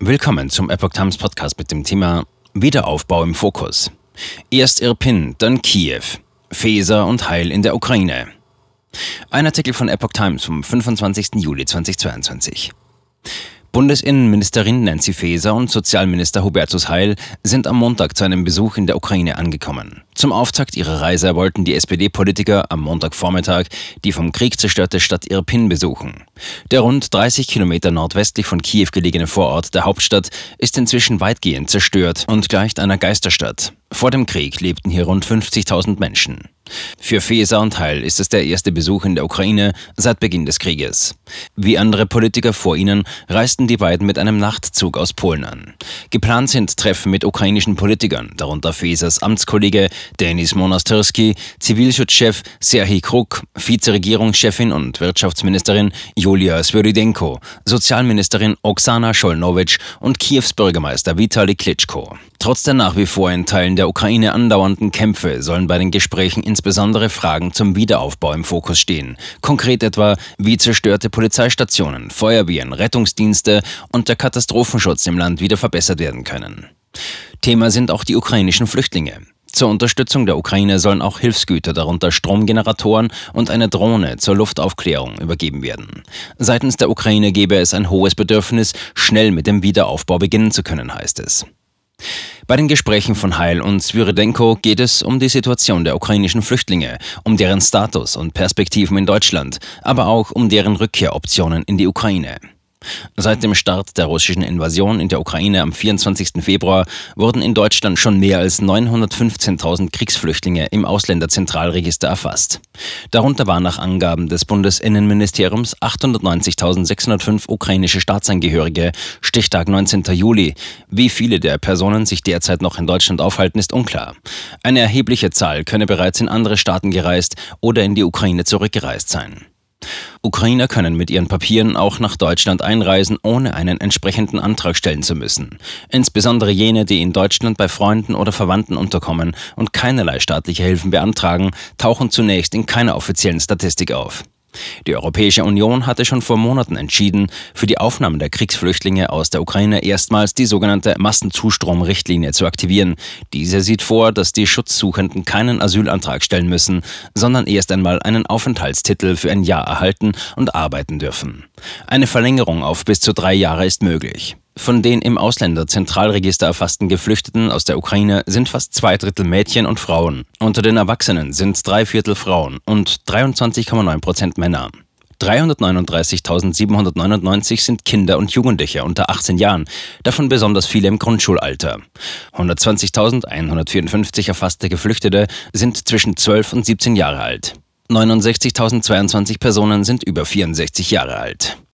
Willkommen zum Epoch Times Podcast mit dem Thema Wiederaufbau im Fokus. Erst Irpin, dann Kiew. Feser und Heil in der Ukraine. Ein Artikel von Epoch Times vom 25. Juli 2022. Bundesinnenministerin Nancy Faeser und Sozialminister Hubertus Heil sind am Montag zu einem Besuch in der Ukraine angekommen. Zum Auftakt ihrer Reise wollten die SPD-Politiker am Montagvormittag die vom Krieg zerstörte Stadt Irpin besuchen. Der rund 30 Kilometer nordwestlich von Kiew gelegene Vorort der Hauptstadt ist inzwischen weitgehend zerstört und gleicht einer Geisterstadt. Vor dem Krieg lebten hier rund 50.000 Menschen. Für Feser und Heil ist es der erste Besuch in der Ukraine seit Beginn des Krieges. Wie andere Politiker vor ihnen reisten die beiden mit einem Nachtzug aus Polen an. Geplant sind Treffen mit ukrainischen Politikern, darunter Fesers Amtskollege Denis Monastyrski, Zivilschutzchef Serhii Kruk, Vizeregierungschefin und Wirtschaftsministerin Julia Sviridenko, Sozialministerin Oksana Scholnowitsch und Kiews Bürgermeister Vitali Klitschko. Trotz der nach wie vor in Teilen der Ukraine andauernden Kämpfe sollen bei den Gesprächen insbesondere Fragen zum Wiederaufbau im Fokus stehen. Konkret etwa, wie zerstörte Polizeistationen, Feuerwehren, Rettungsdienste und der Katastrophenschutz im Land wieder verbessert werden können. Thema sind auch die ukrainischen Flüchtlinge. Zur Unterstützung der Ukraine sollen auch Hilfsgüter, darunter Stromgeneratoren und eine Drohne zur Luftaufklärung übergeben werden. Seitens der Ukraine gebe es ein hohes Bedürfnis, schnell mit dem Wiederaufbau beginnen zu können, heißt es. Bei den Gesprächen von Heil und Svyridenko geht es um die Situation der ukrainischen Flüchtlinge, um deren Status und Perspektiven in Deutschland, aber auch um deren Rückkehroptionen in die Ukraine. Seit dem Start der russischen Invasion in der Ukraine am 24. Februar wurden in Deutschland schon mehr als 915.000 Kriegsflüchtlinge im Ausländerzentralregister erfasst. Darunter waren nach Angaben des Bundesinnenministeriums 890.605 ukrainische Staatsangehörige, Stichtag 19. Juli. Wie viele der Personen sich derzeit noch in Deutschland aufhalten, ist unklar. Eine erhebliche Zahl könne bereits in andere Staaten gereist oder in die Ukraine zurückgereist sein. Ukrainer können mit ihren Papieren auch nach Deutschland einreisen, ohne einen entsprechenden Antrag stellen zu müssen. Insbesondere jene, die in Deutschland bei Freunden oder Verwandten unterkommen und keinerlei staatliche Hilfen beantragen, tauchen zunächst in keiner offiziellen Statistik auf. Die Europäische Union hatte schon vor Monaten entschieden, für die Aufnahme der Kriegsflüchtlinge aus der Ukraine erstmals die sogenannte Massenzustromrichtlinie zu aktivieren. Diese sieht vor, dass die Schutzsuchenden keinen Asylantrag stellen müssen, sondern erst einmal einen Aufenthaltstitel für ein Jahr erhalten und arbeiten dürfen. Eine Verlängerung auf bis zu drei Jahre ist möglich. Von den im Ausländerzentralregister erfassten Geflüchteten aus der Ukraine sind fast zwei Drittel Mädchen und Frauen. Unter den Erwachsenen sind drei Viertel Frauen und 23,9 Prozent Männer. 339.799 sind Kinder und Jugendliche unter 18 Jahren, davon besonders viele im Grundschulalter. 120.154 erfasste Geflüchtete sind zwischen 12 und 17 Jahre alt. 69.022 Personen sind über 64 Jahre alt.